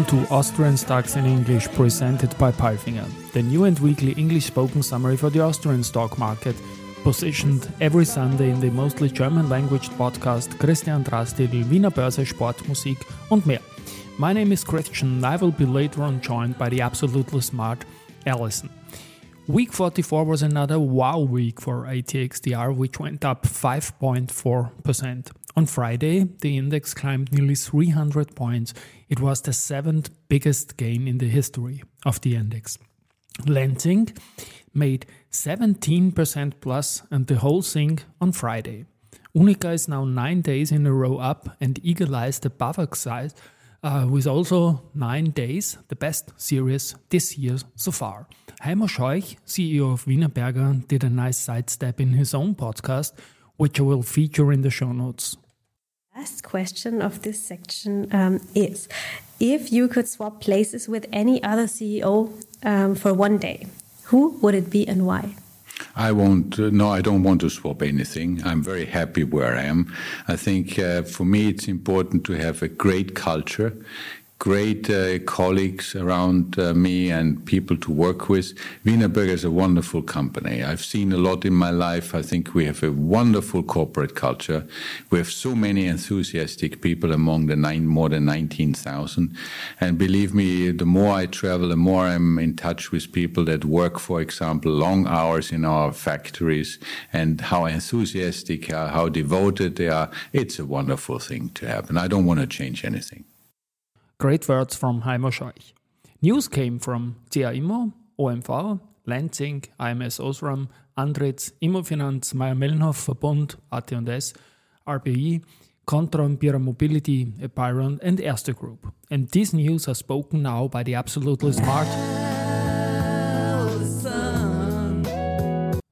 Welcome to Austrian Stocks in English presented by Palfinger, the new and weekly English spoken summary for the Austrian stock market, positioned every Sunday in the mostly German language podcast Christian Drastil, Wiener Börse, Sportmusik und mehr. My name is Christian, and I will be later on joined by the absolutely smart Alison. Week 44 was another wow week for ATX TR, which went up 5.4%. On Friday, the index climbed nearly 300 points. It was the seventh biggest gain in the history of the index. Lenzing made 17% plus and the whole thing on Friday. UNIQA is now nine days in a row up and Eagle Eyes the BAWAG size uh, with also nine days, the best series this year so far. Heimo Scheuch, CEO of Wienerberger, did a nice sidestep in his own podcast, which I will feature in the show notes. Last question of this section um, is if you could swap places with any other CEO um, for one day, who would it be and why? I won't. Uh, no, I don't want to swap anything. I'm very happy where I am. I think uh, for me, it's important to have a great culture great uh, colleagues around uh, me and people to work with. Wienerberger is a wonderful company. I've seen a lot in my life. I think we have a wonderful corporate culture. We have so many enthusiastic people among the nine, more than 19,000. And believe me, the more I travel, the more I'm in touch with people that work, for example, long hours in our factories and how enthusiastic, uh, how devoted they are. It's a wonderful thing to have. I don't want to change anything. Great words from Heimo Scheuch. News came from CA Immo, Lenzing, AMS Osram, Andritz, Immofinanz, Mayr-Melnhof, Verbund, AT&S, RBI, Kontron, Pierer Mobility, Apeiron, and Erste Group. And these news are spoken now by the absolutely smart.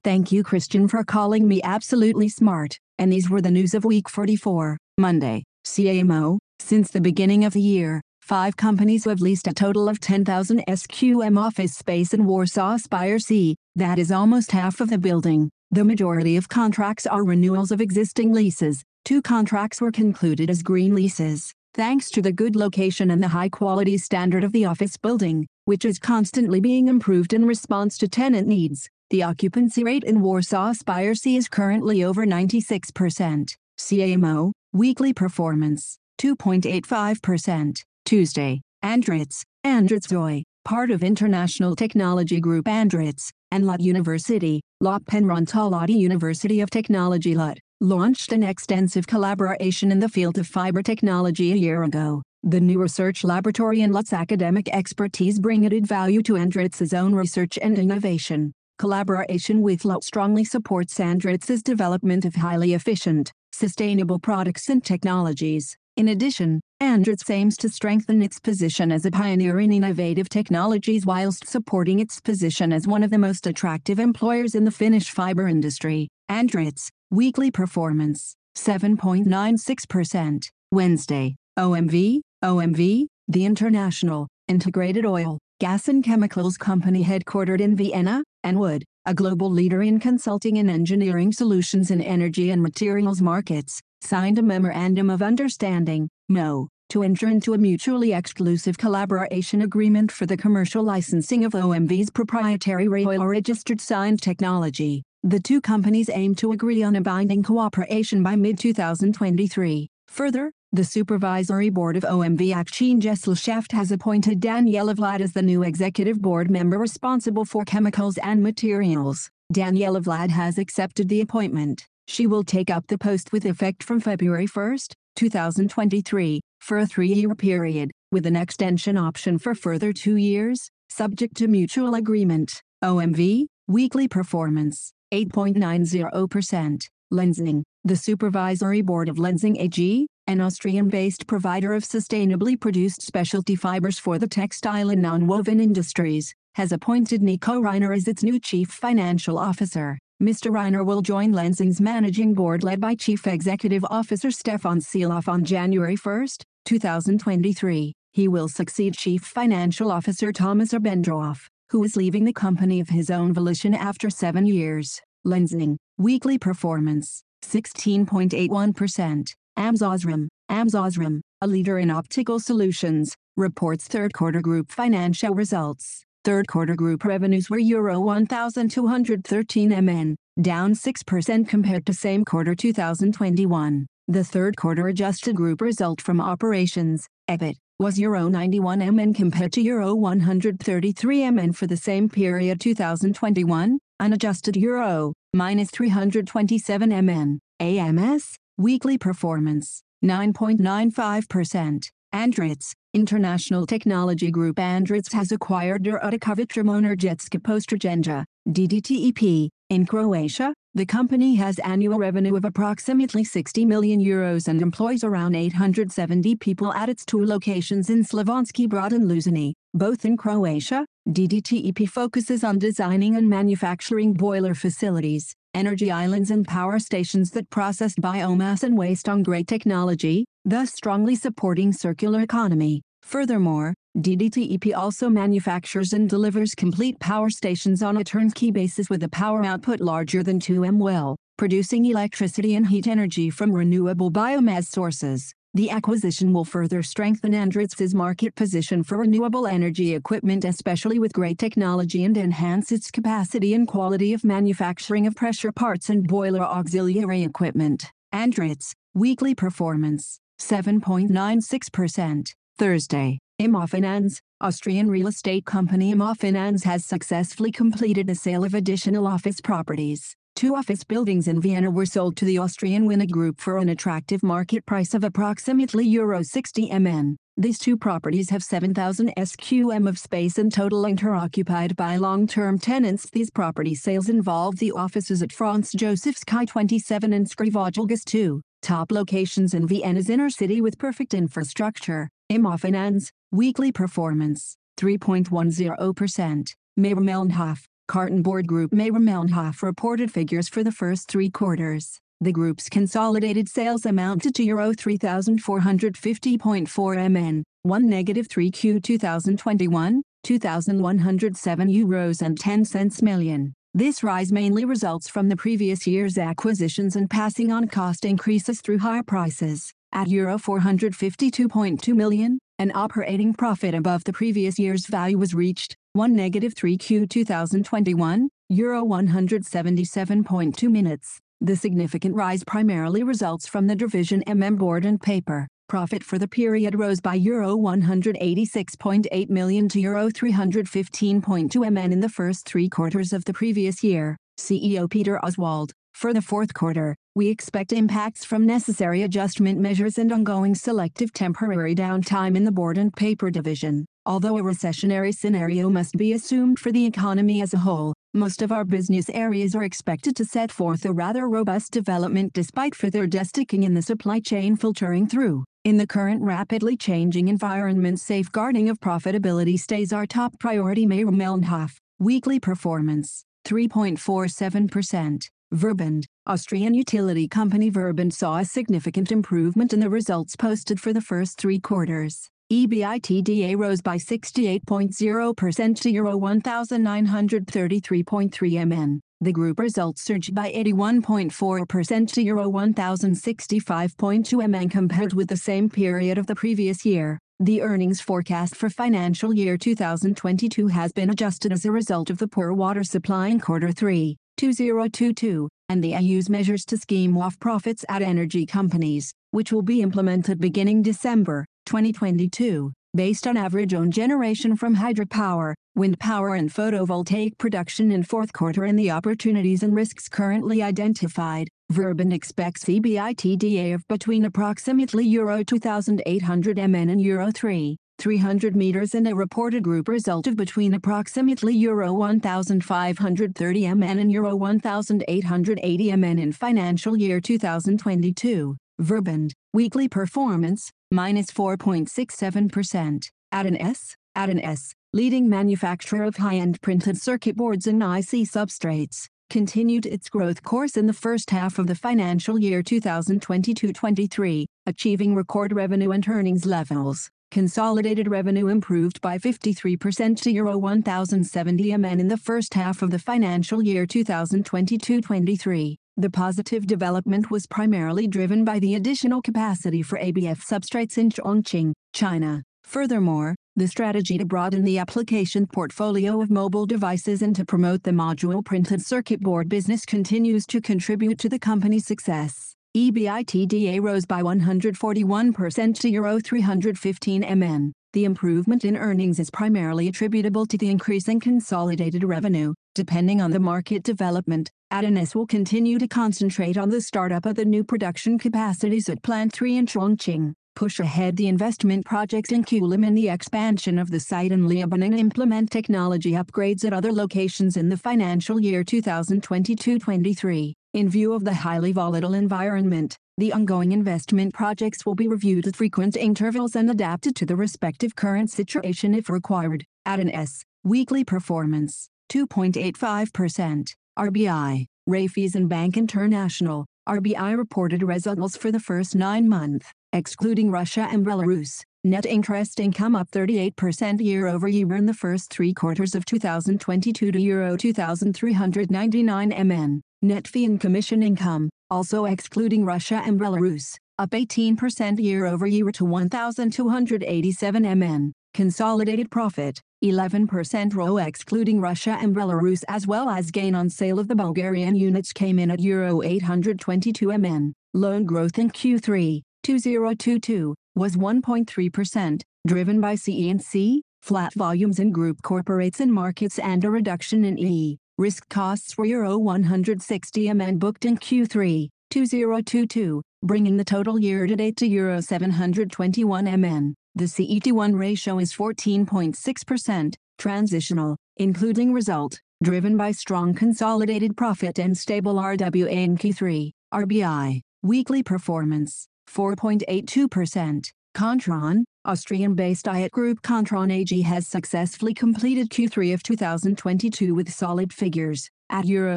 Thank you, Christian, for calling me absolutely smart. And these were the news of week 44, Monday. CA Immo, since the beginning of the year, Five companies who have leased a total of 10,000 SQM office space in Warsaw Spire C, that is almost half of the building. The majority of contracts are renewals of existing leases. Two contracts were concluded as green leases, thanks to the good location and the high quality standard of the office building, which is constantly being improved in response to tenant needs. The occupancy rate in Warsaw Spire C is currently over 96%. CA Immo, weekly performance, 2.85%. Tuesday, Andritz, Andritz part of International Technology Group Andritz, and LUT University, Lappeenranta-Lahti University of Technology LUT, launched an extensive collaboration in the field of fiber technology a year ago. The new research laboratory and LUT's academic expertise bring added value to Andritz's own research and innovation. Collaboration with LUT strongly supports Andritz's development of highly efficient, sustainable products and technologies. In addition, Andritz aims to strengthen its position as a pioneer in innovative technologies whilst supporting its position as one of the most attractive employers in the Finnish fiber industry. Andritz, weekly performance, 7.96%. Wednesday, OMV, OMV, the international, integrated oil, gas and chemicals company headquartered in Vienna, and Wood, a global leader in consulting and engineering solutions in energy and materials markets, signed a Memorandum of Understanding, MO, to enter into a mutually exclusive collaboration agreement for the commercial licensing of OMV's proprietary ReOil registered signed technology. The two companies aim to agree on a binding cooperation by mid-2023. Further, the supervisory board of OMV Aktiengesellschaft has appointed Daniela Vlad as the new executive board member responsible for chemicals and materials. Daniela Vlad has accepted the appointment. She will take up the post with effect from February 1, 2023, for a three-year period, with an extension option for further two years, subject to mutual agreement. OMV, weekly performance, 8.90%. Lenzing, the supervisory board of Lenzing AG, an Austrian-based provider of sustainably produced specialty fibers for the textile and non-woven industries, has appointed Nico Reiner as its new chief financial officer. Mr. Reiner will join Lenzing's managing board led by Chief Executive Officer Stephan Sielaff on January 1, 2023. He will succeed Chief Financial Officer Thomas Obendrauf, who is leaving the company of his own volition after seven years. Lenzing, weekly performance, 16.81%. AMS Osram, AMS Osram, a leader in optical solutions, reports third quarter group financial results. Third quarter group revenues were Euro 1,213 MN, down 6% compared to same quarter 2021. The third quarter adjusted group result from operations, EBIT, was Euro 91 MN compared to Euro 133 MN for the same period 2021, unadjusted Euro, minus 327 MN, AMS, weekly performance, 9.95%. Andritz, International Technology Group Andritz has acquired Drutakovic Postragenja, DDTEP, in Croatia. The company has annual revenue of approximately 60 million euros and employs around 870 people at its two locations in Slavonski Brod and Lužani, both in Croatia. DDTEP focuses on designing and manufacturing boiler facilities, energy islands and power stations that process biomass and waste on grate technology, thus strongly supporting circular economy. Furthermore, DDTEP also manufactures and delivers complete power stations on a turnkey basis with a power output larger than 2 mW, producing electricity and heat energy from renewable biomass sources. The acquisition will further strengthen Andritz's market position for renewable energy equipment especially with grate technology and enhance its capacity and quality of manufacturing of pressure parts and boiler auxiliary equipment. Andritz, weekly performance, 7.96%. Thursday, Immofinanz, Austrian real estate company Immofinanz has successfully completed a sale of additional office properties. Two office buildings in Vienna were sold to the Austrian Winnet Group for an attractive market price of approximately Euro 60 MN. These two properties have 7,000 SQM of space in total and are occupied by long-term tenants. These property sales involve the offices at Franz Josefs Kai 27 and Schreyvogelgasse 2, top locations in Vienna's inner city with perfect infrastructure. Immofinanz, weekly performance, 3.10%. Mayr-Melnhof, Cartonboard Group Mayr-Melnhof reported figures for the first three quarters. The group's consolidated sales amounted to Euro 3,450.4 MN, 1 negative 3Q 2021, 2,107 euros and 10 cents million. This rise mainly results from the previous year's acquisitions and passing on cost increases through higher prices. At Euro 452.2 million, an operating profit above the previous year's value was reached, 1 negative 3Q 2021, Euro 177.2 minutes. The significant rise primarily results from the division MM Board and Paper. Profit for the period rose by Euro 186.8 million to Euro 315.2 MN in the first three quarters of the previous year. CEO Peter Oswald. For the fourth quarter, we expect impacts from necessary adjustment measures and ongoing selective temporary downtime in the board and paper division. Although a recessionary scenario must be assumed for the economy as a whole, most of our business areas are expected to set forth a rather robust development despite further destocking in the supply chain filtering through. In the current rapidly changing environment safeguarding of profitability stays our top priority Mayr-Melnhof. Weekly performance, 3.47%. Verbund, Austrian utility company Verbund saw a significant improvement in the results posted for the first three quarters. EBITDA rose by 68.0% to Euro 1,933.3 MN. The group results surged by 81.4% to Euro 1,065.2 MN compared with the same period of the previous year. The earnings forecast for financial year 2022 has been adjusted as a result of the poor water supply in quarter 3, 2022, and the EU's measures to scheme off profits at energy companies, which will be implemented beginning December 2022, based on average own generation from hydropower, wind power and photovoltaic production in fourth quarter and the opportunities and risks currently identified. Verbund expects EBITDA of between approximately Euro 2,800 MN and Euro 3. 300 meters and a reported group result of between approximately Euro 1,530 MN and Euro 1,880 MN in financial year 2022. Verbund, weekly performance, minus 4.67%. AT&S, at an S, leading manufacturer of high-end printed circuit boards and IC substrates, continued its growth course in the first half of the financial year 2022-23, achieving record revenue and earnings levels. Consolidated revenue improved by 53% to Euro 1,070 MN in the first half of the financial year 2022-23. The positive development was primarily driven by the additional capacity for ABF substrates in Chongqing, China. Furthermore, the strategy to broaden the application portfolio of mobile devices and to promote the module printed circuit board business continues to contribute to the company's success. EBITDA rose by 141% to Euro 315 MN. The improvement in earnings is primarily attributable to the increase in consolidated revenue. Depending on the market development, AT&S will continue to concentrate on the startup of the new production capacities at Plant 3 in Chongqing, push ahead the investment projects in Kulim and the expansion of the site in Leoben and implement technology upgrades at other locations in the financial year 2022-23. In view of the highly volatile environment, the ongoing investment projects will be reviewed at frequent intervals and adapted to the respective current situation if required. AT&S, weekly performance, 2.85%. RBI, Raiffeisen and Bank International, RBI reported results for the first nine months, excluding Russia and Belarus. Net interest income up 38% year-over-year in the first three quarters of 2022 to Euro 2,399 MN. Net fee and commission income, also excluding Russia and Belarus, up 18% year-over-year to 1,287 MN. Consolidated profit, 11% ROE excluding Russia and Belarus as well as gain on sale of the Bulgarian units came in at Euro 822 MN. Loan growth in Q3, 2022, was 1.3%, driven by CE&C, flat volumes in group corporates and markets and a reduction in E. Risk costs were Euro 160 MN booked in Q3, 2022, bringing the total year-to-date to Euro 721 MN. The CET1 ratio is 14.6%, transitional, including result, driven by strong consolidated profit and stable RWA in Q3. RBI, weekly performance, 4.82%. Kontron, Austrian-based IoT Group Kontron AG has successfully completed Q3 of 2022 with solid figures, at Euro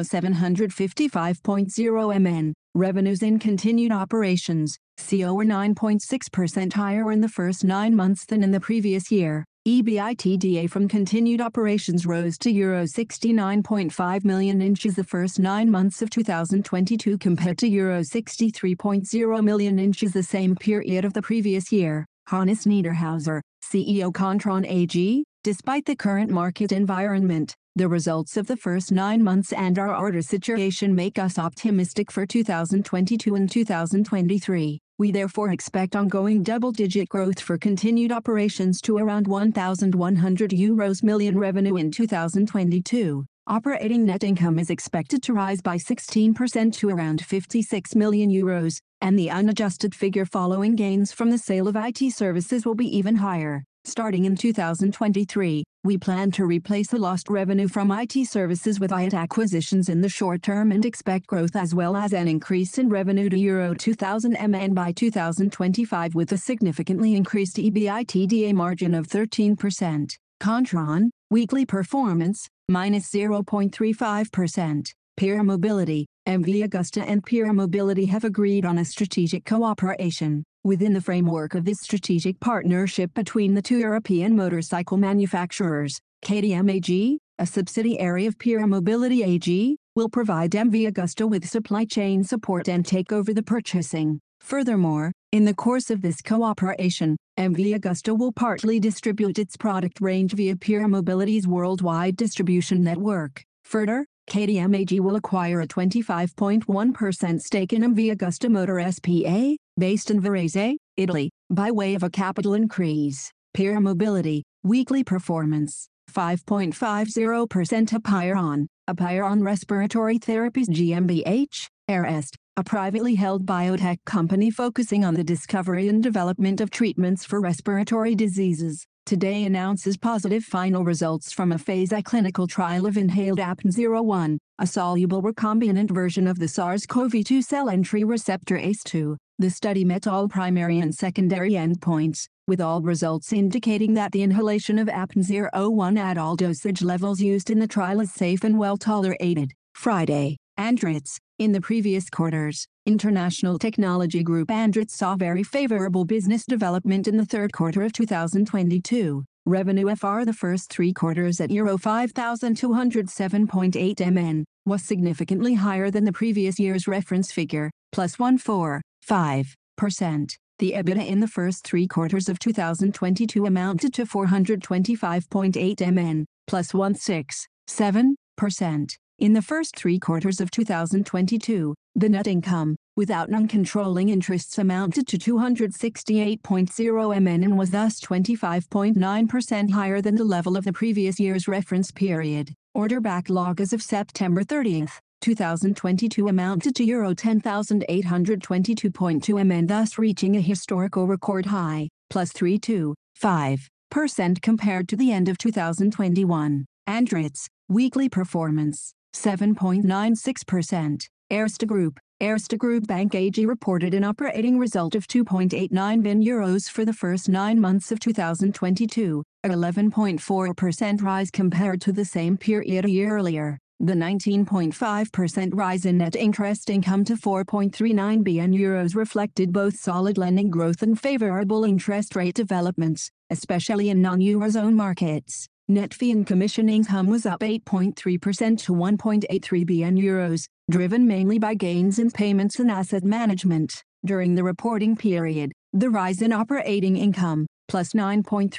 755.0 MN. Revenues in continued operations, CO were 9.6% higher in the first nine months than in the previous year. EBITDA from continued operations rose to Euro 69.5 million inches the first nine months of 2022 compared to Euro 63.0 million inches the same period of the previous year. Hannes Niederhauser, CEO Kontron AG, despite the current market environment, the results of the first nine months and our order situation make us optimistic for 2022 and 2023. We therefore expect ongoing double-digit growth for continued operations to around 1,100 euros million revenue in 2022. Operating net income is expected to rise by 16% to around 56 million euros, and the unadjusted figure following gains from the sale of IT services will be even higher. Starting in 2023, we plan to replace the lost revenue from IT services with IT acquisitions in the short term and expect growth as well as an increase in revenue to Euro 2000 MN by 2025 with a significantly increased EBITDA margin of 13%. Kontron, weekly performance, minus 0.35%. Pierer Mobility, MV Agusta and Pierer Mobility have agreed on a strategic cooperation. Within the framework of this strategic partnership between the two European motorcycle manufacturers, KTM AG, a subsidiary of Pierer Mobility AG, will provide MV Agusta with supply chain support and take over the purchasing. Furthermore, in the course of this cooperation, MV Agusta will partly distribute its product range via Pierer Mobility's worldwide distribution network. Further, KTM AG will acquire a 25.1% stake in MV Agusta Motor SPA, based in Varese, Italy, by way of a capital increase. Pierer Mobility, weekly performance, 5.50% Apeiron, Apeiron Respiratory Therapies GmbH, Erest, a privately held biotech company focusing on the discovery and development of treatments for respiratory diseases today announces positive final results from a phase I clinical trial of inhaled APN-01, a soluble recombinant version of the SARS-CoV-2 cell entry receptor ACE2. The study met all primary and secondary endpoints, with all results indicating that the inhalation of APN-01 at all dosage levels used in the trial is safe and well tolerated. Friday, Andritz, in the previous quarters, International Technology Group Andritz saw very favorable business development in the third quarter of 2022. Revenue FR the first three quarters at Euro 5,207.8 MN, was significantly higher than the previous year's reference figure, plus 1.45%. The EBITDA in the first three quarters of 2022 amounted to 425.8 MN, plus 1.67%. In the first three quarters of 2022, the net income, without non-controlling interests amounted to 268.0 MN and was thus 25.9% higher than the level of the previous year's reference period. Order backlog as of September 30, 2022 amounted to Euro 10,822.2 MN thus reaching a historical record high, plus 3.25% compared to the end of 2021. Andritz, weekly performance, 7.96%. Erste Group, Erste Group Bank AG reported an operating result of 2.89 billion euros for the first nine months of 2022, a 11.4% rise compared to the same period a year earlier. The 19.5% rise in net interest income to 4.39 billion euros reflected both solid lending growth and favorable interest rate developments, especially in non-Eurozone markets. Net fee and commission income was up 8.3% to 1.83 billion euros, driven mainly by gains in payments and asset management. During the reporting period, the rise in operating income, plus 9.3%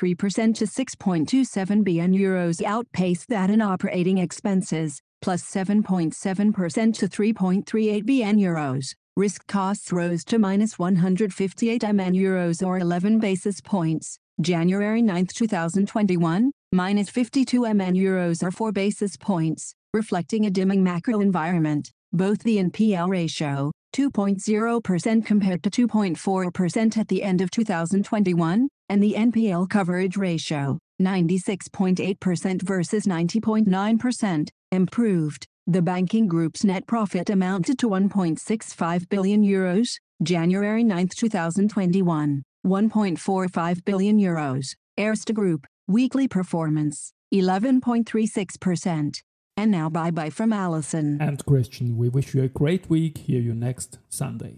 to 6.27 billion euros outpaced that in operating expenses, plus 7.7% to 3.38 billion euros. Risk costs rose to minus 158 MN euros or 11 basis points. January 9, 2021, minus 52 MN euros or 4 basis points, reflecting a dimming macro environment. Both the NPL ratio, 2.0% compared to 2.4% at the end of 2021, and the NPL coverage ratio, 96.8% versus 90.9%, improved. The banking group's net profit amounted to 1.65 billion euros, January 9, 2021. 1.45 billion euros. Erste Group, weekly performance, 11.36%. And now bye bye from Alison. And Christian, we wish you a great week. Hear you next Sunday.